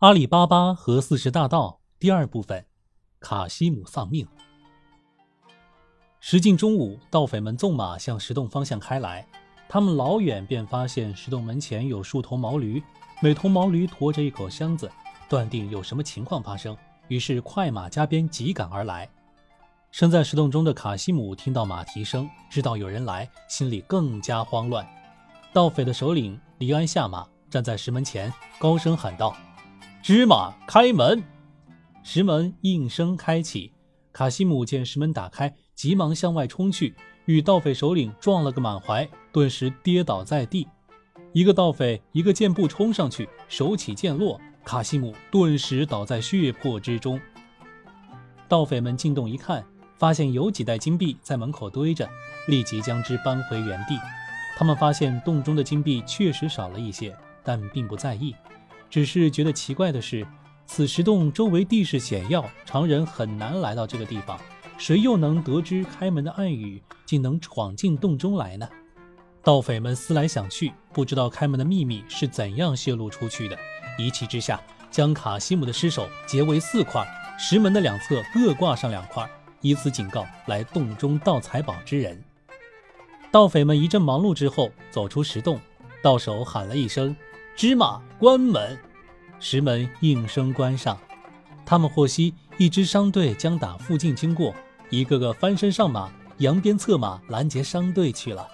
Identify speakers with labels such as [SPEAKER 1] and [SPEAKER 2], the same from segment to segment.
[SPEAKER 1] 阿里巴巴和四十大盗第二部分：卡西姆丧命。时近中午，盗匪们纵马向石洞方向开来。他们老远便发现石洞门前有数头毛驴，每头毛驴驮着一口箱子，断定有什么情况发生，于是快马加鞭急赶而来。身在石洞中的卡西姆听到马蹄声，知道有人来，心里更加慌乱。盗匪的首领黎安下马，站在石门前，高声喊道：“芝麻，开门！”石门应声开启。卡西姆见石门打开，急忙向外冲去。与盗匪首领撞了个满怀，顿时跌倒在地。一个盗匪一个箭步冲上去，手起剑落，卡西姆顿时倒在血泊之中。盗匪们进洞一看，发现有几袋金币在门口堆着，立即将之搬回原地。他们发现洞中的金币确实少了一些，但并不在意，只是觉得奇怪的是，此石洞周围地势险要，常人很难来到这个地方。谁又能得知开门的暗语，竟能闯进洞中来呢？盗匪们思来想去，不知道开门的秘密是怎样泄露出去的。一气之下，将卡西姆的尸首截为四块，石门的两侧各挂上两块，以此警告来洞中盗财宝之人。盗匪们一阵忙碌之后，走出石洞，到手喊了一声：“芝麻，关门！”石门应声关上。他们获悉一支商队将打附近经过。一个个翻身上马，扬鞭策马拦截商队去了。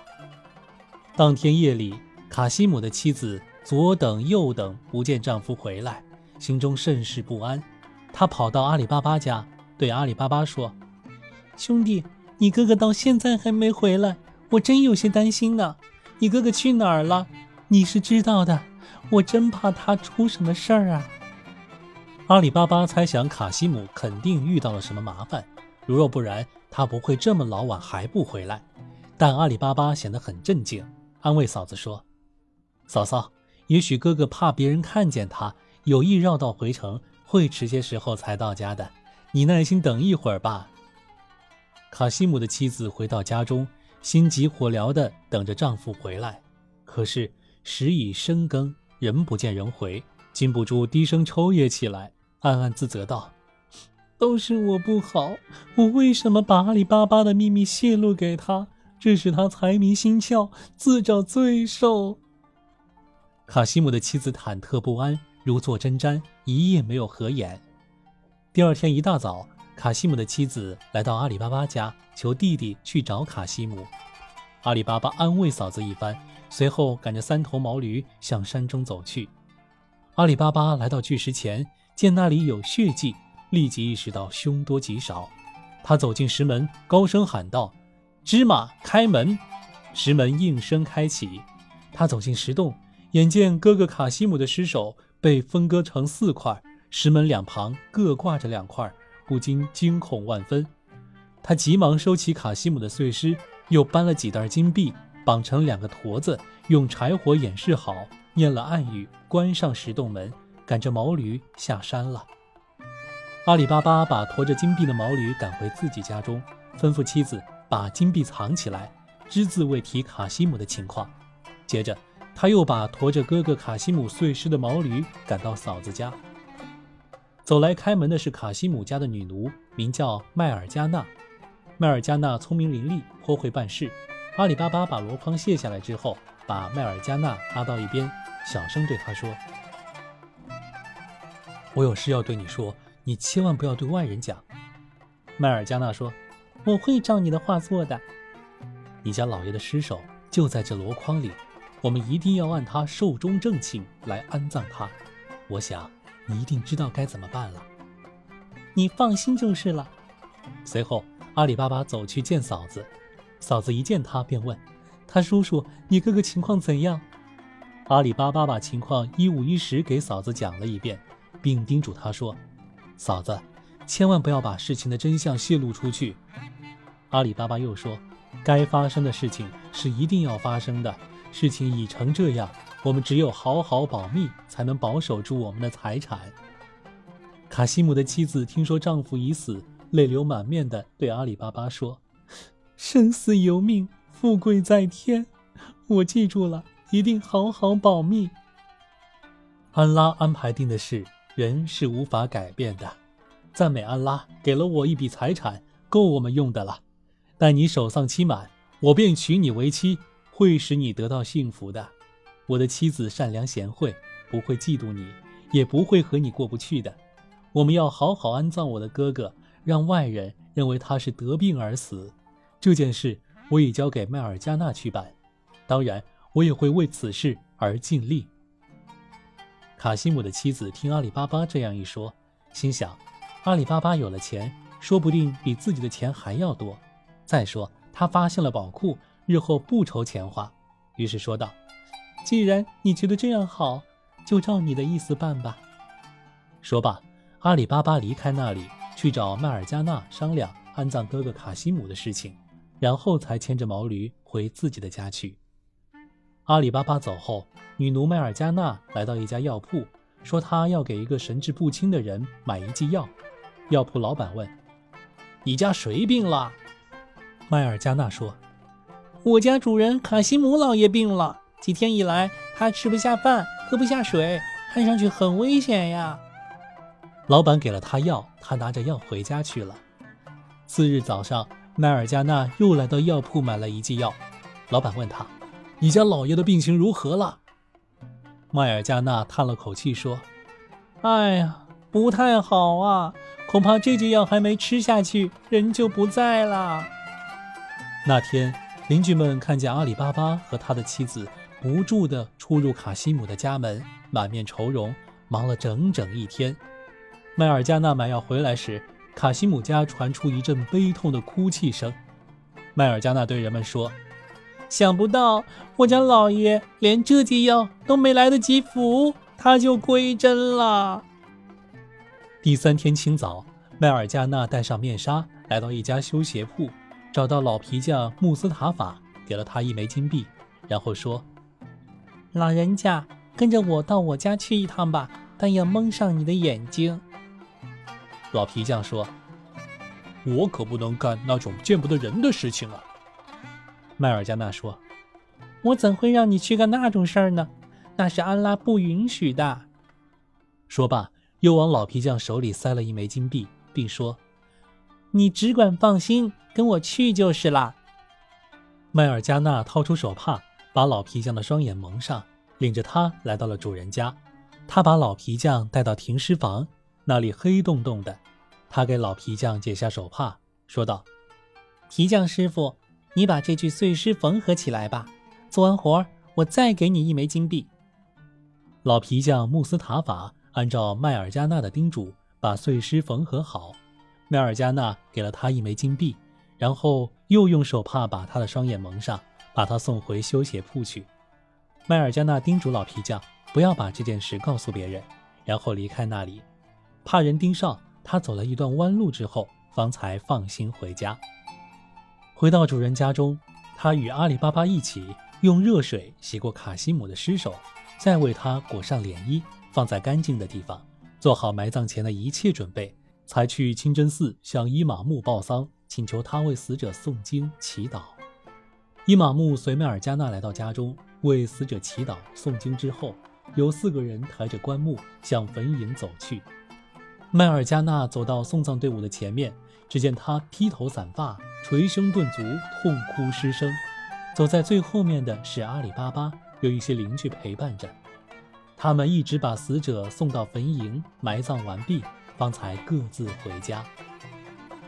[SPEAKER 1] 当天夜里，卡西姆的妻子左等右等不见丈夫回来，心中甚是不安。她跑到阿里巴巴家，对阿里巴巴说：“兄弟，你哥哥到现在还没回来，我真有些担心呢。你哥哥去哪儿了？你是知道的，我真怕他出什么事儿啊。”阿里巴巴猜想卡西姆肯定遇到了什么麻烦。如若不然，他不会这么老晚还不回来。但阿里巴巴显得很镇静，安慰嫂子说：“嫂嫂，也许哥哥怕别人看见他，有意绕道回城，会迟些时候才到家的。你耐心等一会儿吧。”卡西姆的妻子回到家中，心急火燎地等着丈夫回来。可是时已深更，人不见人回，禁不住低声抽噎起来，暗暗自责道。都是我不好，我为什么把阿里巴巴的秘密泄露给他？这使他财迷心窍，自找罪受。卡西姆的妻子忐忑不安，如坐针毡，一夜没有合眼。第二天一大早，卡西姆的妻子来到阿里巴巴家，求弟弟去找卡西姆。阿里巴巴安慰嫂子一番，随后赶着三头毛驴向山中走去。阿里巴巴来到巨石前，见那里有血迹。立即意识到凶多吉少，他走进石门，高声喊道：“芝麻，开门！”石门应声开启。他走进石洞，眼见哥哥卡西姆的尸首被分割成四块，石门两旁各挂着两块，不禁惊恐万分。他急忙收起卡西姆的碎尸，又搬了几袋金币，绑成两个坨子，用柴火掩饰好，念了暗语，关上石洞门，赶着毛驴下山了。阿里巴巴把驮着金币的毛驴赶回自己家中，吩咐妻子把金币藏起来，只字未提卡西姆的情况。接着，他又把驮着哥哥卡西姆碎尸的毛驴赶到嫂子家。走来开门的是卡西姆家的女奴，名叫麦尔加纳。麦尔加纳聪明伶俐，颇会办事。阿里巴巴把箩筐卸下来之后，把麦尔加纳拉到一边，小声对他说：“我有事要对你说。”你千万不要对外人讲，麦尔加纳说：“我会照你的话做的。你家老爷的尸首就在这箩筐里，我们一定要按他寿终正寝来安葬他。我想你一定知道该怎么办了。你放心就是了。”随后，阿里巴巴走去见嫂子，嫂子一见他便问：“他叔叔，你哥哥情况怎样？”阿里巴巴把情况一五一十给嫂子讲了一遍，并叮嘱他说。嫂子，千万不要把事情的真相泄露出去。阿里巴巴又说：“该发生的事情是一定要发生的。事情已成这样，我们只有好好保密，才能保守住我们的财产。”卡西姆的妻子听说丈夫已死，泪流满面地对阿里巴巴说：“生死由命，富贵在天。我记住了，一定好好保密。”安拉安排定的事。人是无法改变的。赞美安拉，给了我一笔财产，够我们用的了。待你守丧期满，我便娶你为妻，会使你得到幸福的。我的妻子善良贤惠，不会嫉妒你，也不会和你过不去的。我们要好好安葬我的哥哥，让外人认为他是得病而死。这件事我已交给麦尔加纳去办，当然，我也会为此事而尽力。卡西姆的妻子听阿里巴巴这样一说，心想：阿里巴巴有了钱，说不定比自己的钱还要多。再说，他发现了宝库，日后不愁钱花。于是说道：“既然你觉得这样好，就照你的意思办吧。”说罢，阿里巴巴离开那里，去找麦尔加纳商量安葬哥哥卡西姆的事情，然后才牵着毛驴回自己的家去。阿里巴巴走后，女奴麦尔加纳来到一家药铺，说她要给一个神志不清的人买一剂药。药铺老板问：“你家谁病了？”麦尔加纳说：“
[SPEAKER 2] 我家主人卡西姆老爷病了，几天以来他吃不下饭，喝不下水，看上去很危险呀。”
[SPEAKER 1] 老板给了他药，他拿着药回家去了。次日早上，麦尔加纳又来到药铺买了一剂药，老板问他。你家老爷的病情如何了？迈尔加纳叹了口气说：“
[SPEAKER 2] 哎呀，不太好啊，恐怕这剂药还没吃下去，人就不在了。”
[SPEAKER 1] 那天，邻居们看见阿里巴巴和他的妻子不住地出入卡西姆的家门，满面愁容，忙了整整一天。迈尔加纳买药回来时，卡西姆家传出一阵悲痛的哭泣声。迈尔加纳对人们说。
[SPEAKER 2] 想不到我家老爷连这剂药都没来得及服，他就归真了。
[SPEAKER 1] 第三天清早，麦尔加纳戴上面纱，来到一家修鞋铺，找到老皮匠穆斯塔法，给了他一枚金币，然后说：“
[SPEAKER 2] 老人家，跟着我到我家去一趟吧，但要蒙上你的眼睛。”
[SPEAKER 1] 老皮匠说：“我可不能干那种见不得人的事情啊。”麦尔加纳说：“
[SPEAKER 2] 我怎会让你去干那种事儿呢？那是安拉不允许的。”
[SPEAKER 1] 说罢，又往老皮匠手里塞了一枚金币，并说：“
[SPEAKER 2] 你只管放心，跟我去就是了。”
[SPEAKER 1] 麦尔加纳掏出手帕，把老皮匠的双眼蒙上，领着他来到了主人家。他把老皮匠带到停尸房，那里黑洞洞的。他给老皮匠解下手帕，说道：“
[SPEAKER 2] 皮匠师傅。”你把这具碎尸缝合起来吧。做完活儿，我再给你一枚金币。
[SPEAKER 1] 老皮匠穆斯塔法按照麦尔加纳的叮嘱，把碎尸缝合好。麦尔加纳给了他一枚金币，然后又用手帕把他的双眼蒙上，把他送回修鞋铺去。麦尔加纳叮嘱老皮匠不要把这件事告诉别人，然后离开那里。怕人盯上，他走了一段弯路之后，方才放心回家。回到主人家中，他与阿里巴巴一起用热水洗过卡西姆的尸首，再为他裹上脸衣，放在干净的地方，做好埋葬前的一切准备，才去清真寺向伊玛目报丧，请求他为死者诵经祈祷。伊玛目随麦尔加纳来到家中，为死者祈祷诵经之后，有四个人抬着棺木向坟茔走去。麦尔加纳走到送葬队伍的前面。只见他披头散发，捶胸顿足，痛哭失声。走在最后面的是阿里巴巴，有一些邻居陪伴着。他们一直把死者送到坟茔埋葬完毕，方才各自回家。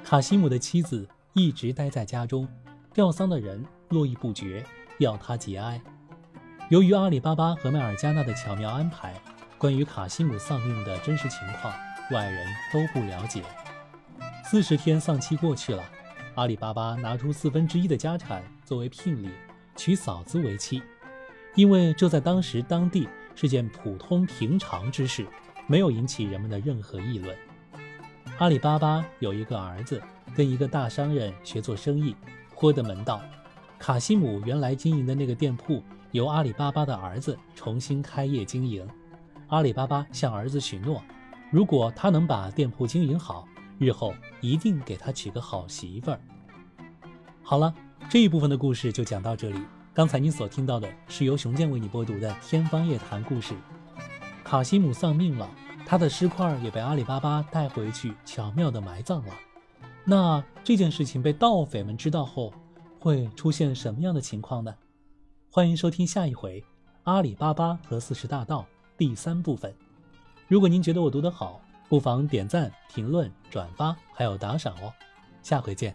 [SPEAKER 1] 卡西姆的妻子一直待在家中，吊丧的人络绎不绝，要他节哀。由于阿里巴巴和麦尔加纳的巧妙安排，关于卡西姆丧命的真实情况，外人都不了解。四十天丧期过去了，阿里巴巴拿出四分之一的家产作为聘礼，娶嫂子为妻，因为这在当时当地是件普通平常之事，没有引起人们的任何议论。阿里巴巴有一个儿子，跟一个大商人学做生意，颇得门道。卡西姆原来经营的那个店铺由阿里巴巴的儿子重新开业经营，阿里巴巴向儿子许诺，如果他能把店铺经营好，日后一定给他娶个好媳妇儿。好了，这一部分的故事就讲到这里。刚才您所听到的是由熊健为你播读的《天方夜谭》故事。卡西姆丧命了，他的尸块也被阿里巴巴带回去，巧妙地埋葬了。那这件事情被盗匪们知道后，会出现什么样的情况呢？欢迎收听下一回《阿里巴巴和四十大盗》第三部分。如果您觉得我读得好，不妨点赞、评论、转发，还有打赏哦，下回见。